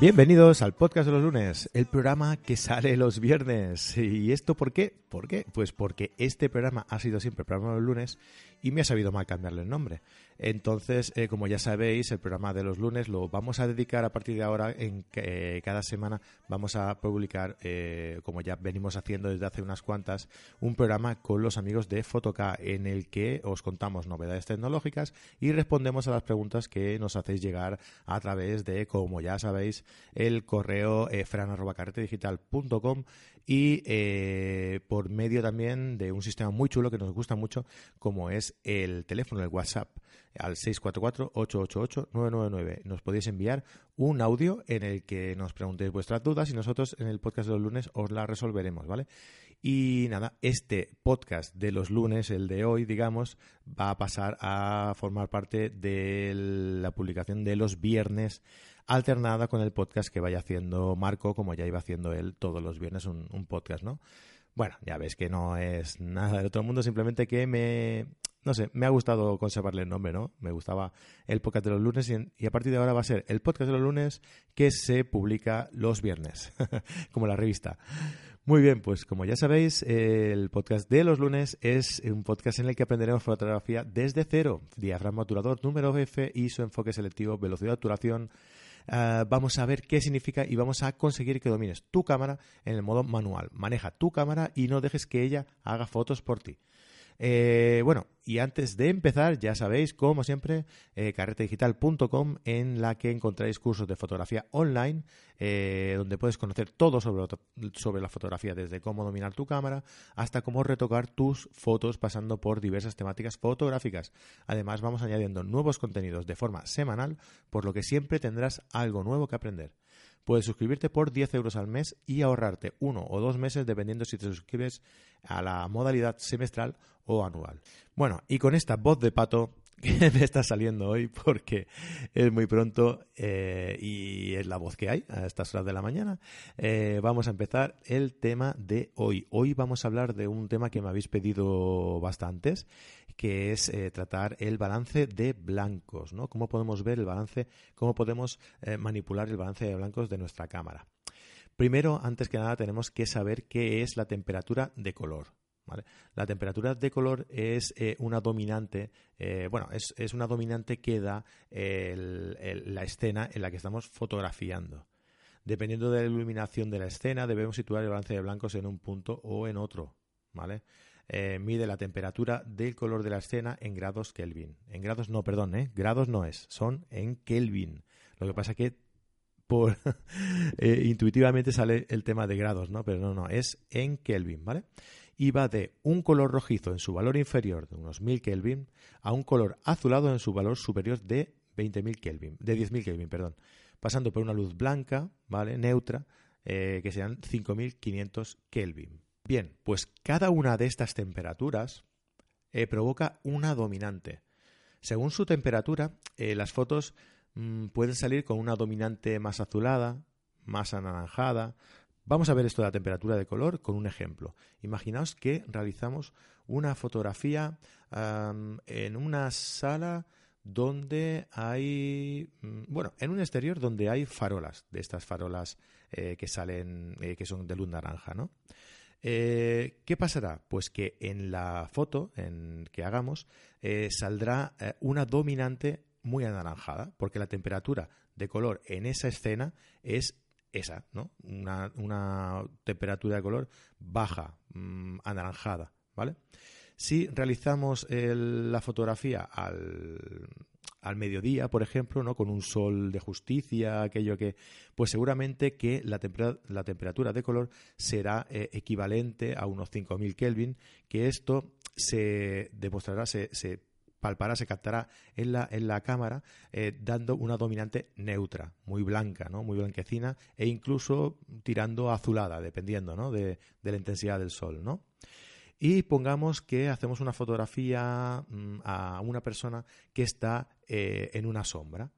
Bienvenidos al podcast de los lunes, el programa que sale los viernes. ¿Y esto por qué? ¿Por qué? Pues porque este programa ha sido siempre el programa de los lunes y me ha sabido mal cambiarle el nombre. Entonces, eh, como ya sabéis, el programa de los lunes lo vamos a dedicar a partir de ahora, en eh, cada semana vamos a publicar, eh, como ya venimos haciendo desde hace unas cuantas, un programa con los amigos de Fotoca en el que os contamos novedades tecnológicas y respondemos a las preguntas que nos hacéis llegar a través de, como ya sabéis, el correo eh, fran.carretedigital.com y por medio también de un sistema muy chulo que nos gusta mucho, como es el teléfono, el WhatsApp al 644-888-999. Nos podéis enviar un audio en el que nos preguntéis vuestras dudas y nosotros en el podcast de los lunes os las resolveremos, ¿vale? Y nada, este podcast de los lunes, el de hoy, digamos, va a pasar a formar parte de la publicación de los viernes alternada con el podcast que vaya haciendo Marco, como ya iba haciendo él todos los viernes un, un podcast, ¿no? Bueno, ya ves que no es nada del otro mundo, simplemente que me, no sé, me ha gustado conservarle el nombre, ¿no? Me gustaba el podcast de los lunes y, a partir de ahora va a ser el podcast de los lunes que se publica los viernes, como la revista. Muy bien, pues como ya sabéis, el podcast de los lunes es un podcast en el que aprenderemos fotografía desde cero, diafragma obturador, número F, su enfoque selectivo, velocidad de obturación. Ah, vamos a ver qué significa y vamos a conseguir que domines tu cámara en el modo manual. Maneja tu cámara y no dejes que ella haga fotos por ti. Eh, bueno, y antes de empezar, ya sabéis, como siempre, eh, carretedigital.com en la que encontráis cursos de fotografía online, eh, donde puedes conocer todo sobre, sobre la fotografía, desde cómo dominar tu cámara hasta cómo retocar tus fotos pasando por diversas temáticas fotográficas. Además, vamos añadiendo nuevos contenidos de forma semanal, por lo que siempre tendrás algo nuevo que aprender. Puedes suscribirte por 10 euros al mes y ahorrarte uno o dos meses dependiendo si te suscribes a la modalidad semestral o anual. Bueno, y con esta voz de pato que me está saliendo hoy porque es muy pronto eh, y es la voz que hay a estas horas de la mañana. Eh, vamos a empezar el tema de hoy. Hoy vamos a hablar de un tema que me habéis pedido bastantes, que es eh, tratar el balance de blancos, ¿no? Cómo podemos ver el balance, cómo podemos manipular el balance de blancos de nuestra cámara. Primero, antes que nada, tenemos que saber qué es la temperatura de color. La temperatura de color es eh, una dominante, eh, bueno, es, una dominante que da la escena en la que estamos fotografiando. Dependiendo de la iluminación de la escena, debemos situar el balance de blancos en un punto o en otro, ¿vale? Eh, mide la temperatura del color de la escena en grados Kelvin. En grados no, perdón, ¿eh? Grados no es, son en Kelvin. Lo que pasa que por intuitivamente sale el tema de grados, ¿no? Pero no, no, es en Kelvin, ¿vale? y va de un color rojizo en su valor inferior de unos 1000 Kelvin a un color azulado en su valor superior de 20.000 Kelvin, de 10.000 Kelvin, perdón, pasando por una luz blanca, ¿vale? neutra, eh, que sean 5.500 Kelvin. Bien, pues cada una de estas temperaturas eh, provoca una dominante. Según su temperatura, eh, las fotos mm, pueden salir con una dominante más azulada, más anaranjada, Vamos a ver esto de la temperatura de color con un ejemplo. Imaginaos que realizamos una fotografía en una sala donde hay, mm, bueno, en un exterior donde hay farolas, de estas farolas eh, que salen, que son de luz naranja, ¿no? Eh, ¿Qué pasará? Pues que en la foto que hagamos saldrá una dominante muy anaranjada, porque la temperatura de color en esa escena es esa, ¿no? Una, temperatura de color baja, mm, anaranjada, ¿vale? Si realizamos la fotografía al, al, mediodía, por ejemplo, ¿no? con un sol de justicia, aquello que, pues seguramente que la, la temperatura de color será eh, equivalente a unos 5000 Kelvin, que esto se demostrará, se, se palpará, se captará en la, en la cámara, eh, dando una dominante neutra, muy blanca, ¿no? muy blanquecina, e incluso tirando azulada, dependiendo ¿no? de, de la intensidad del sol. ¿no? Y pongamos que hacemos una fotografía mm, a una persona que está eh, en una sombra.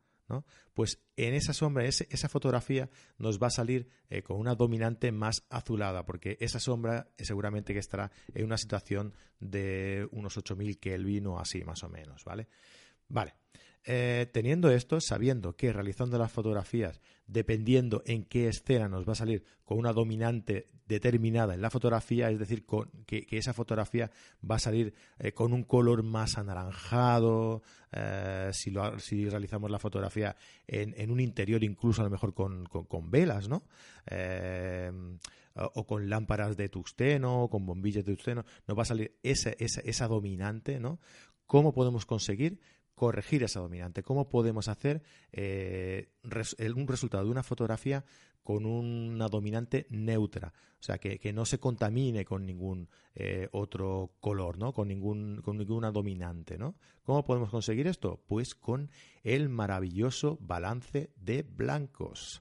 Pues en esa sombra, esa fotografía nos va a salir eh, con una dominante más azulada, porque esa sombra seguramente que estará en una situación de unos 8000 Kelvin o así, más o menos, ¿vale? Vale. Eh, teniendo esto, sabiendo que realizando las fotografías, dependiendo en qué escena nos va a salir con una dominante determinada en la fotografía, es decir, que, esa fotografía va a salir eh, con un color más anaranjado, eh, si, lo, si, realizamos la fotografía en, un interior, incluso a lo mejor con, velas, ¿no? o con lámparas de tuxteno, o con bombillas de tuxteno, nos va a salir esa, esa dominante, ¿no? ¿Cómo podemos conseguir corregir esa dominante? ¿Cómo podemos hacer eh, un resultado de una fotografía con una dominante neutra? O sea, que, no se contamine con ningún eh, otro color, ¿no? Con, ningún, con ninguna dominante, ¿no? ¿Cómo podemos conseguir esto? Pues con el maravilloso balance de blancos.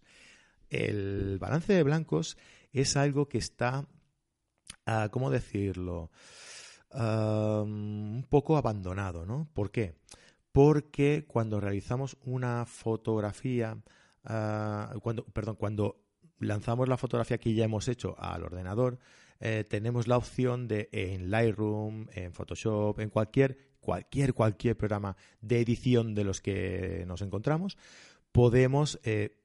El balance de blancos es algo que está, ah, ¿cómo decirlo? un poco abandonado, ¿no? ¿Por qué? Porque cuando realizamos una fotografía, ah, cuando, perdón, cuando lanzamos la fotografía que ya hemos hecho al ordenador, eh, tenemos la opción de en Lightroom, en Photoshop, en cualquier, cualquier, cualquier programa de edición de los que nos encontramos, podemos eh,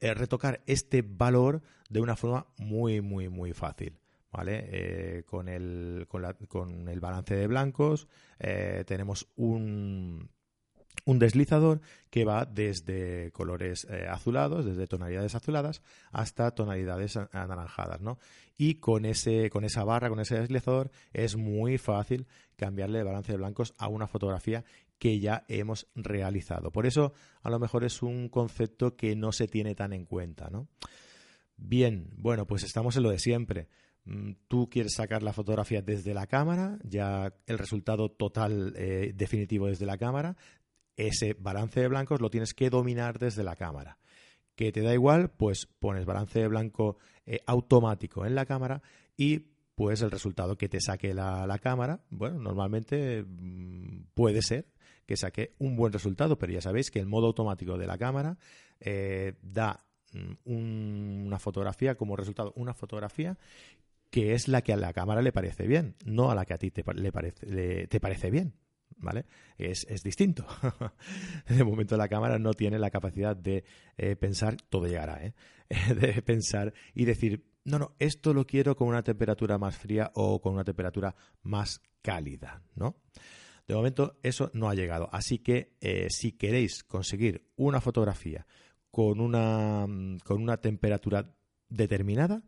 eh, retocar este valor de una forma muy, muy, muy fácil. ¿Vale? Eh, con, el, con, el balance de blancos eh, tenemos un, un deslizador que va desde colores azulados, desde tonalidades azuladas hasta tonalidades anaranjadas, ¿no? Y con ese con esa barra, con ese deslizador es muy fácil cambiarle el balance de blancos a una fotografía que ya hemos realizado. Por eso, a lo mejor es un concepto que no se tiene tan en cuenta, ¿no? Bien, bueno, pues estamos en lo de siempre. Mm, tú quieres sacar la fotografía desde la cámara, ya el resultado total eh, definitivo desde la cámara, ese balance de blancos lo tienes que dominar desde la cámara. Que te da igual, pues pones balance de blanco eh, automático en la cámara y pues el resultado que te saque la, cámara, bueno, normalmente mm, puede ser que saque un buen resultado, pero ya sabéis que el modo automático de la cámara eh, da mm, una fotografía como resultado, una fotografía que es la que a la cámara le parece bien, no a la que a ti te, le parece, te parece bien. ¿Vale? Es, distinto. de momento la cámara no tiene la capacidad de eh, pensar, todo llegará, ¿eh? de pensar y decir, no, no, esto lo quiero con una temperatura más fría o con una temperatura más cálida, ¿no? De momento eso no ha llegado. Así que eh, si queréis conseguir una fotografía con una, con una temperatura determinada,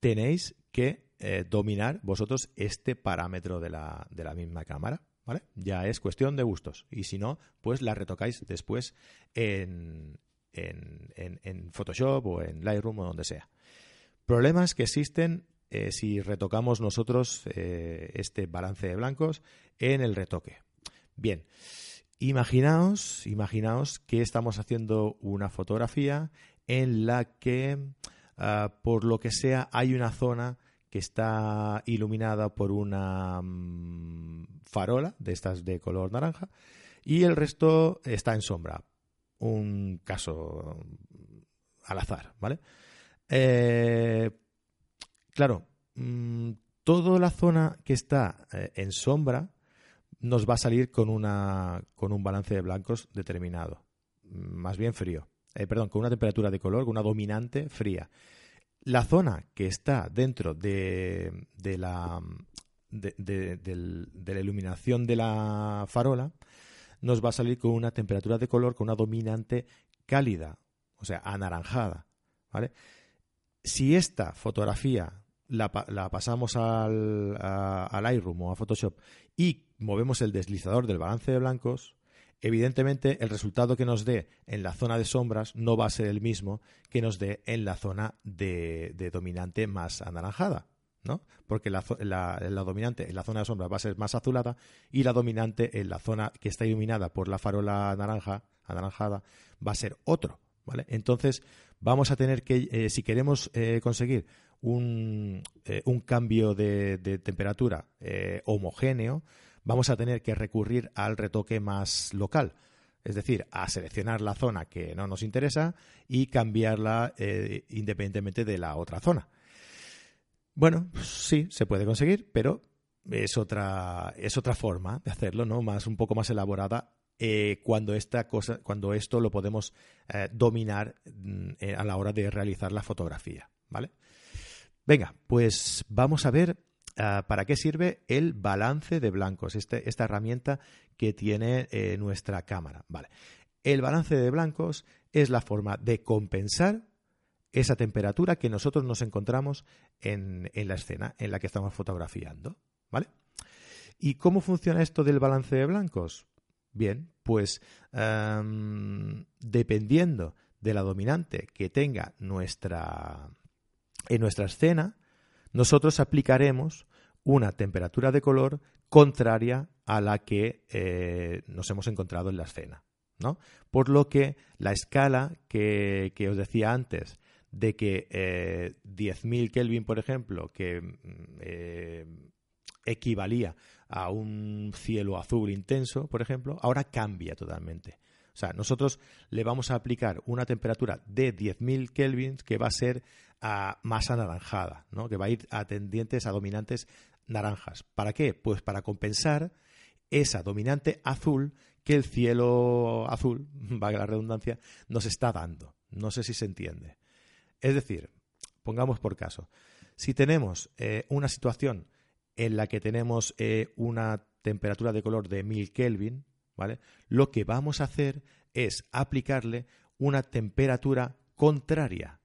tenéis que eh, dominar vosotros este parámetro de la, de la misma cámara. ¿Vale? Ya es cuestión de gustos. Y si no, pues la retocáis después en, en, en, Photoshop o en Lightroom o donde sea. Problemas que existen eh, si retocamos nosotros eh, este balance de blancos en el retoque. Bien, imaginaos, imaginaos que estamos haciendo una fotografía en la que, ah, por lo que sea, hay una zona que está iluminada por una mm, farola de estas de color naranja y el resto está en sombra. Un caso al azar, ¿vale? Eh, Claro, mm, toda la zona que está eh, en sombra nos va a salir con, una, con un balance de blancos determinado, más bien frío. Eh, perdón, con una temperatura de color, con una dominante fría. La zona que está dentro de, de la, de, la iluminación de la farola nos va a salir con una temperatura de color, con una dominante cálida, o sea, anaranjada. ¿vale? Si esta fotografía la, pasamos al, al Lightroom o a Photoshop y movemos el deslizador del balance de blancos, evidentemente el resultado que nos dé en la zona de sombras no va a ser el mismo que nos dé en la zona de, dominante más anaranjada. ¿no? Porque la, dominante en la zona de sombras va a ser más azulada y la dominante en la zona que está iluminada por la farola naranja, anaranjada, va a ser otro. ¿vale? Entonces, vamos a tener que, eh, si queremos eh, conseguir un, eh, un cambio de, temperatura homogéneo, vamos a tener que recurrir al retoque más local. Es decir, a seleccionar la zona que no nos interesa y cambiarla eh, independientemente de la otra zona. Bueno, sí, se puede conseguir, pero es otra, es otra forma de hacerlo, ¿no? Más, un poco más elaborada eh, cuando, esta cosa, cuando esto lo podemos eh, dominar mm, a la hora de realizar la fotografía. ¿vale? Venga, pues vamos a ver ah, para qué sirve el balance de blancos, este, esta herramienta que tiene nuestra cámara. Vale. El balance de blancos es la forma de compensar esa temperatura que nosotros nos encontramos en, la escena en la que estamos fotografiando. ¿Vale? ¿Y cómo funciona esto del balance de blancos? Bien, pues dependiendo de la dominante que tenga nuestra, en nuestra escena, nosotros aplicaremos una temperatura de color contraria a la que eh, nos hemos encontrado en la escena. ¿no? Por lo que la escala que, os decía antes de que eh, 10.000 Kelvin, por ejemplo, que mm, eh, equivalía a un cielo azul intenso, por ejemplo, ahora cambia totalmente. O sea, nosotros le vamos a aplicar una temperatura de 10.000 kelvins que va a ser ah, más anaranjada, ¿no? que va a ir a tendientes a dominantes naranjas. ¿Para qué? Pues para compensar esa dominante azul que el cielo azul, valga la redundancia, nos está dando. No sé si se entiende. Es decir, pongamos por caso, si tenemos eh, una situación en la que tenemos eh, una temperatura de color de 1000 Kelvin, ¿vale? Lo que vamos a hacer es aplicarle una temperatura contraria.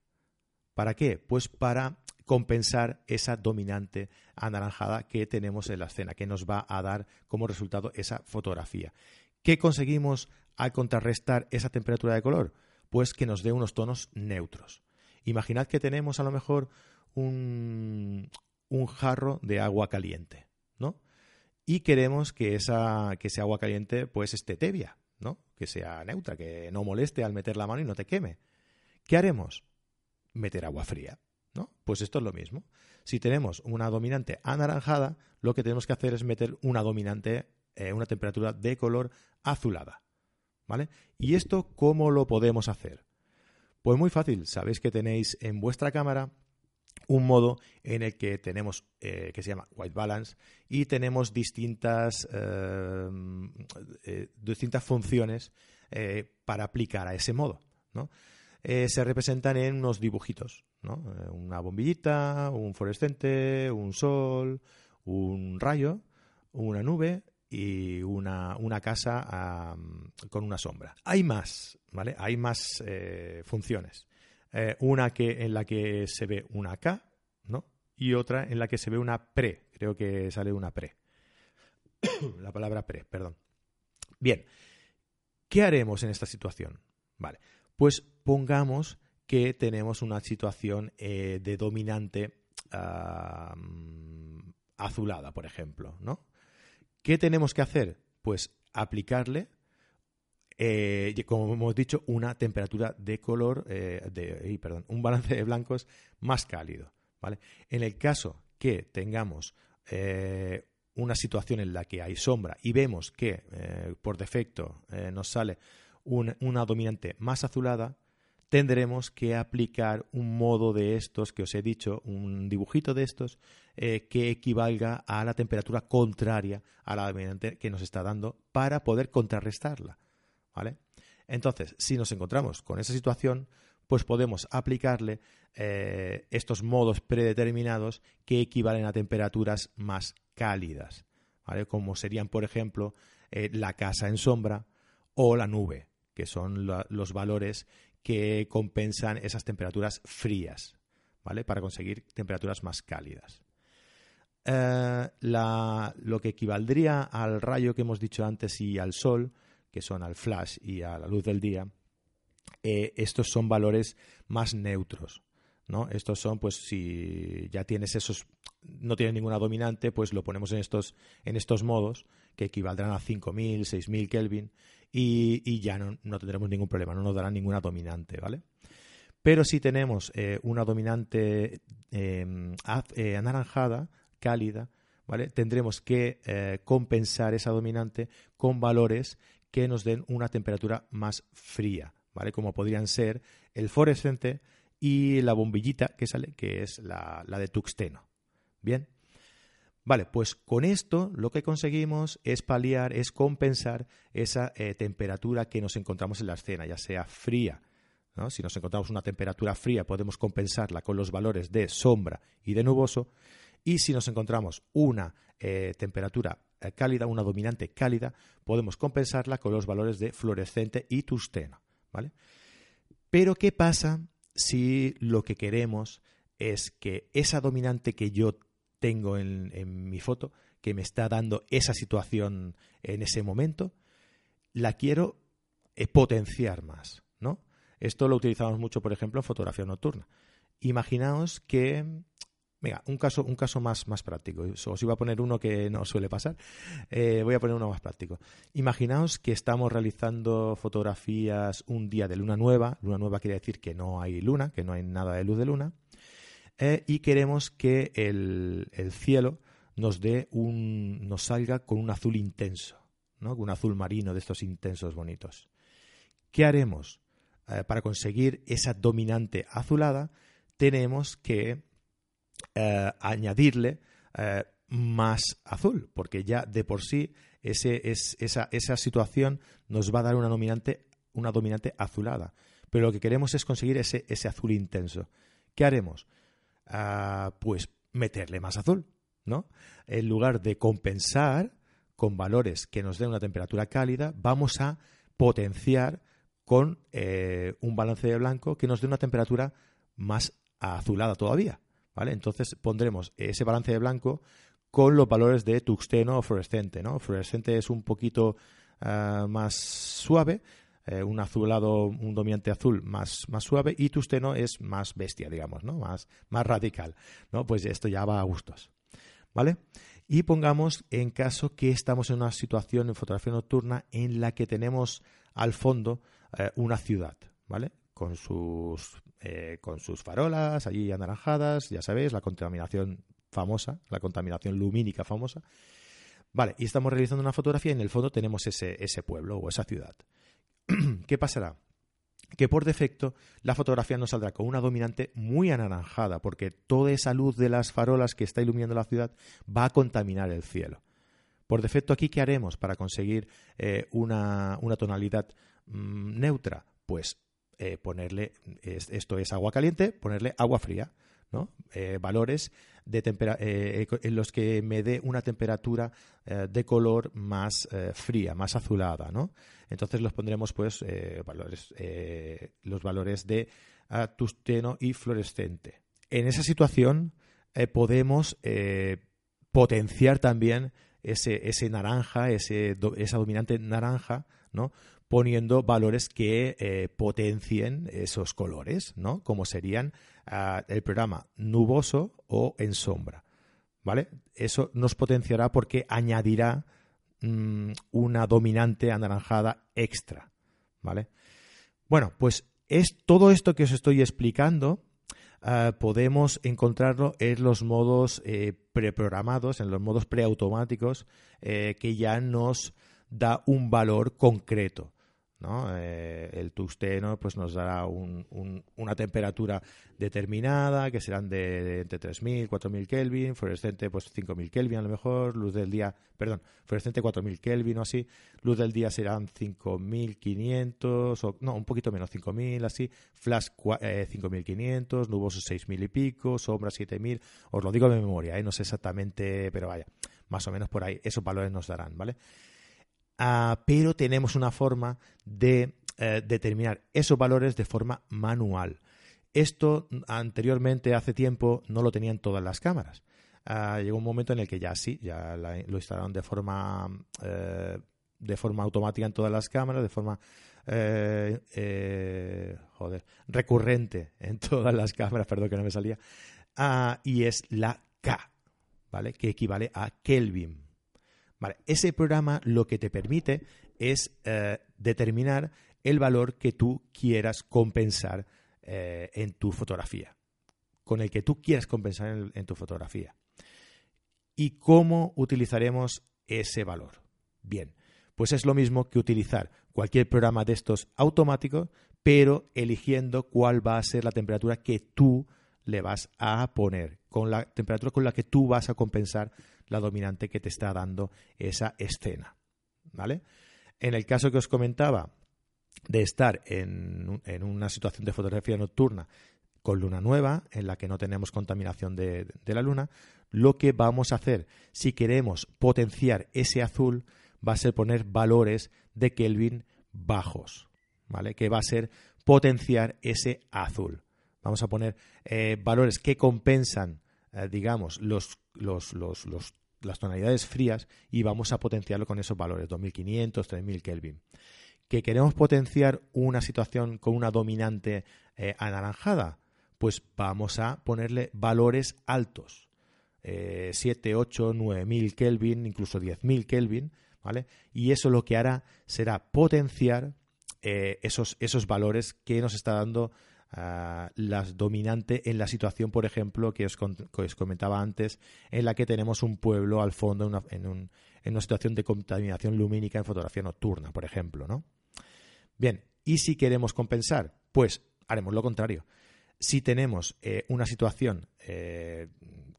¿Para qué? Pues para compensar esa dominante anaranjada que tenemos en la escena, que nos va a dar como resultado esa fotografía. ¿Qué conseguimos al contrarrestar esa temperatura de color? Pues que nos dé unos tonos neutros. Imaginad que tenemos a lo mejor un, un jarro de agua caliente, ¿no? Y queremos que esa, que ese agua caliente pues esté tebia, ¿no? Que sea neutra, que no moleste al meter la mano y no te queme. ¿Qué haremos? Meter agua fría, ¿no? Pues esto es lo mismo. Si tenemos una dominante anaranjada, lo que tenemos que hacer es meter una dominante, eh, una temperatura de color azulada, ¿vale? ¿Y esto cómo lo podemos hacer? Pues muy fácil, sabéis que tenéis en vuestra cámara un modo en el que tenemos eh, que se llama white balance y tenemos distintas, eh, eh, distintas funciones para aplicar a ese modo. Se representan en unos dibujitos, una bombillita, un fluorescente, un sol, un rayo, una nube y una, casa con una sombra. Hay más, ¿vale? Hay más funciones. Eh, una que, en la que se ve una K, ¿no? Y otra en la que se ve una pre, creo que sale una pre. la palabra pre, perdón. Bien, ¿qué haremos en esta situación? Vale, pues pongamos que tenemos una situación eh, de dominante azulada, por ejemplo, ¿no? ¿Qué tenemos que hacer? Pues aplicarle eh, como hemos dicho, una temperatura de color, eh, de, perdón, un balance de blancos más cálido. ¿vale? En el caso que tengamos una situación en la que hay sombra y vemos que por defecto nos sale una dominante más azulada, tendremos que aplicar un modo de estos que os he dicho, un dibujito de estos, que equivalga a la temperatura contraria a la dominante que nos está dando para poder contrarrestarla. Entonces, si nos encontramos con esa situación, pues podemos aplicarle eh, estos modos predeterminados que equivalen a temperaturas más cálidas, Como serían, por ejemplo, eh, la casa en sombra o la nube, que son los valores que compensan esas temperaturas frías, ¿vale? Para conseguir temperaturas más cálidas. Eh, lo que equivaldría al rayo que hemos dicho antes y al sol que son al flash y a la luz del día, eh, estos son valores más neutros. ¿no? Estos son, pues, si ya tienes esos, no tienes ninguna dominante, pues lo ponemos en estos, en estos modos, que equivaldrán a 5000, 6000 Kelvin, y, ya no, no, tendremos ningún problema, no nos darán ninguna dominante, ¿vale? Pero si tenemos eh, una dominante em, eh, anaranjada, cálida, ¿vale? Tendremos que compensar esa dominante con valores que nos den una temperatura más fría, ¿vale? Como podrían ser el fluorescente y la bombillita que sale, que es la, de tuxteno. Bien. Vale, pues con esto lo que conseguimos es paliar, es compensar esa eh, temperatura que nos encontramos en la escena, ya sea fría. Si nos encontramos una temperatura fría, podemos compensarla con los valores de sombra y de nuboso. Y si nos encontramos una eh, temperatura eh, cálida, una dominante cálida, podemos compensarla con los valores de fluorescente y tusteno. ¿vale? Pero, ¿qué pasa si lo que queremos es que esa dominante que yo tengo en, mi foto, que me está dando esa situación en ese momento, la quiero eh, potenciar más, ¿no? Esto lo utilizamos mucho, por ejemplo, en fotografía nocturna. Imaginaos que, venga, un caso, un caso más, más práctico. Os iba a poner uno que no suele pasar. Eh, voy a poner uno más práctico. Imaginaos que estamos realizando fotografías un día de luna nueva. Luna nueva quiere decir que no hay luna, que no hay nada de luz de luna. Eh, y queremos que el, cielo nos dé un, nos salga con un azul intenso, ¿no? un azul marino de estos intensos bonitos. ¿Qué haremos? Eh, para conseguir esa dominante azulada, tenemos que eh, añadirle más azul, porque ya de por sí ese, es, esa, esa, situación nos va a dar una dominante, una dominante azulada. Pero lo que queremos es conseguir ese, ese azul intenso. ¿Qué haremos? Pues meterle más azul, ¿no? En lugar de compensar con valores que nos den una temperatura cálida, vamos a potenciar con eh, un balance de blanco que nos dé una temperatura más azulada todavía, ¿vale? Entonces pondremos ese balance de blanco con los valores de tuxteno o fluorescente, ¿no? Fluorescente es un poquito ah, más suave, eh, un azulado, un dominante azul más, más suave y tusteno es más bestia, digamos, ¿no? Más, más radical, ¿no? Pues esto ya va a gustos, ¿vale? Y pongamos en caso que estamos en una situación en fotografía nocturna en la que tenemos al fondo eh, una ciudad, ¿vale? Con sus, eh, con sus farolas allí anaranjadas, ya sabéis, la contaminación famosa, la contaminación lumínica famosa. Vale, y estamos realizando una fotografía y en el fondo tenemos ese, ese pueblo o esa ciudad. ¿Qué pasará? que por defecto la fotografía nos saldrá con una dominante muy anaranjada, porque toda esa luz de las farolas que está iluminando la ciudad va a contaminar el cielo. Por defecto aquí, ¿qué haremos para conseguir eh, una, tonalidad mm, neutra? Pues eh, ponerle, esto es agua caliente, ponerle agua fría. Eh, valores de eh, en los que me dé una temperatura eh, de color más fría, más azulada, ¿no? Entonces los pondremos pues valores, los valores de tusteno y fluorescente. En esa situación podemos potenciar también ese, ese naranja, ese, esa dominante naranja, ¿no? poniendo valores que potencien esos colores, ¿no? Como serían el programa nuboso o en sombra. ¿Vale? Eso nos potenciará porque añadirá mm, una dominante anaranjada extra. ¿Vale? Bueno, pues es todo esto que os estoy explicando. Ah, podemos encontrarlo en los modos eh, preprogramados, en los modos preautomáticos, eh, que ya nos da un valor concreto. ¿No? Eh, el tungsteno pues nos dará una temperatura determinada que serán de, entre 3000 4000 Kelvin fluorescente pues 5000 Kelvin a lo mejor luz del día perdón fluorescente 4000 Kelvin o así luz del día serán 5500 o no un poquito menos 5000 así flash 5500 eh, nuboso 6000 y pico sombra 7000 os lo digo de memoria ¿eh? no sé exactamente pero vaya más o menos por ahí esos valores nos darán vale Ah, pero tenemos una forma de eh, determinar esos valores de forma manual. Esto anteriormente, hace tiempo, no lo tenían todas las cámaras. Ah, llegó un momento en el que ya sí, ya lo instalaron de forma, eh, de forma automática en todas las cámaras, de forma eh, joder, recurrente en todas las cámaras, perdón que no me salía, ah, y es la K, ¿vale? Que equivale a Kelvin. Ese programa lo que te permite es eh, determinar el valor que tú quieras compensar eh, en tu fotografía, con el que tú quieras compensar en, tu fotografía. ¿Y cómo utilizaremos ese valor? Bien, pues es lo mismo que utilizar cualquier programa de estos automáticos, pero eligiendo cuál va a ser la temperatura que tú le vas a poner, con la temperatura con la que tú vas a compensar la dominante que te está dando esa escena. ¿Vale? En el caso que os comentaba de estar en, una situación de fotografía nocturna con luna nueva, en la que no tenemos contaminación de, de la luna, lo que vamos a hacer, si queremos potenciar ese azul, va a ser poner valores de Kelvin bajos, ¿vale? Que va a ser potenciar ese azul. Vamos a poner eh, valores que compensan, eh, digamos, los, los, los, las tonalidades frías y vamos a potenciarlo con esos valores, 2500, 3000 Kelvin. ¿Que queremos potenciar una situación con una dominante eh, anaranjada? Pues vamos a ponerle valores altos, 7, 8, 9000 Kelvin, incluso 10000 Kelvin, ¿vale? Y eso lo que hará será potenciar esos, esos valores que nos está dando las dominante en la situación, por ejemplo, que os, comentaba antes, en la que tenemos un pueblo al fondo en una, situación de contaminación lumínica en fotografía nocturna, por ejemplo, ¿no? Bien, ¿y si queremos compensar? Pues haremos lo contrario. Si tenemos eh, una situación, eh,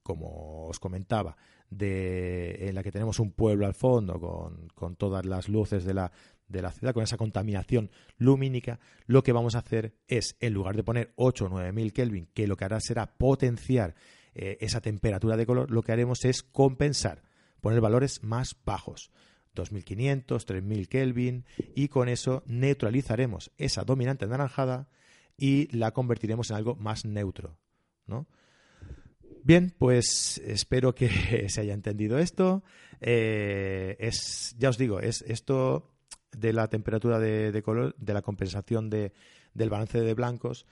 como os comentaba, de, en la que tenemos un pueblo al fondo con, con todas las luces de la, de la ciudad, con esa contaminación lumínica, lo que vamos a hacer es, en lugar de poner 8 o 9 mil Kelvin, que lo que hará será potenciar eh, esa temperatura de color, lo que haremos es compensar, poner valores más bajos. 2500, 3000 Kelvin y con eso neutralizaremos esa dominante anaranjada y la convertiremos en algo más neutro, ¿no? Bien, pues espero que se haya entendido esto. Eh, es, ya os digo, es esto de la temperatura de, color, de la compensación de, del balance de blancos,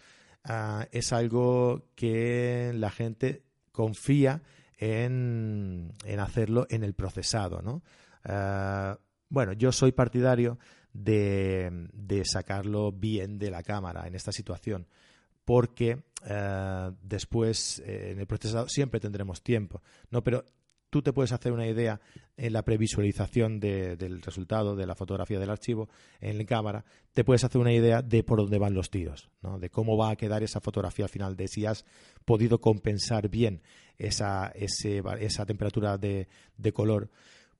ah, es algo que la gente confía en, en hacerlo en el procesado. ¿no? Ah, bueno, yo soy partidario de, de, sacarlo bien de la cámara en esta situación, porque ah, después eh, en el procesado siempre tendremos tiempo, ¿no? Pero tú te puedes hacer una idea en la previsualización del resultado de la fotografía del archivo en la cámara, te puedes hacer una idea de por dónde van los tiros, ¿no? de cómo va a quedar esa fotografía al final, de si has podido compensar bien esa, esa temperatura de, color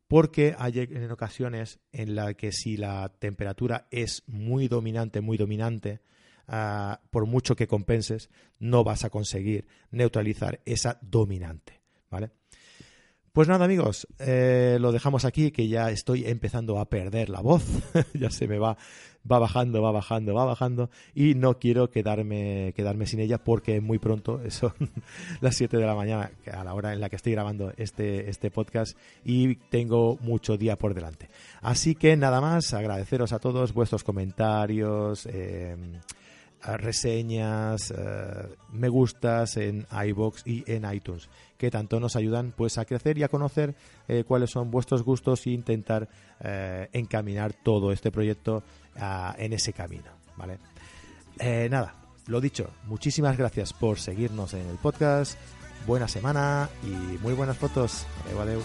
porque hay en ocasiones en las que si la temperatura es muy dominante, muy dominante, ah, por mucho que compenses, no vas a conseguir neutralizar esa dominante, ¿vale? Pues nada, amigos, eh, lo dejamos aquí, que ya estoy empezando a perder la voz. ya se me va, va bajando, va bajando, va bajando. Y no quiero quedarme, quedarme sin ella porque muy pronto, son las 7 de la mañana, a la hora en la que estoy grabando este, este podcast, y tengo mucho día por delante. Así que nada más, agradeceros a todos vuestros comentarios. Eh, reseñas, eh, me gustas en iBox y en iTunes, que tanto nos ayudan pues a crecer y a conocer eh, cuáles son vuestros gustos e intentar eh, encaminar todo este proyecto ah, en ese camino, ¿vale? nada, lo dicho, muchísimas gracias por seguirnos en el podcast, buena semana y muy buenas fotos. Adeu,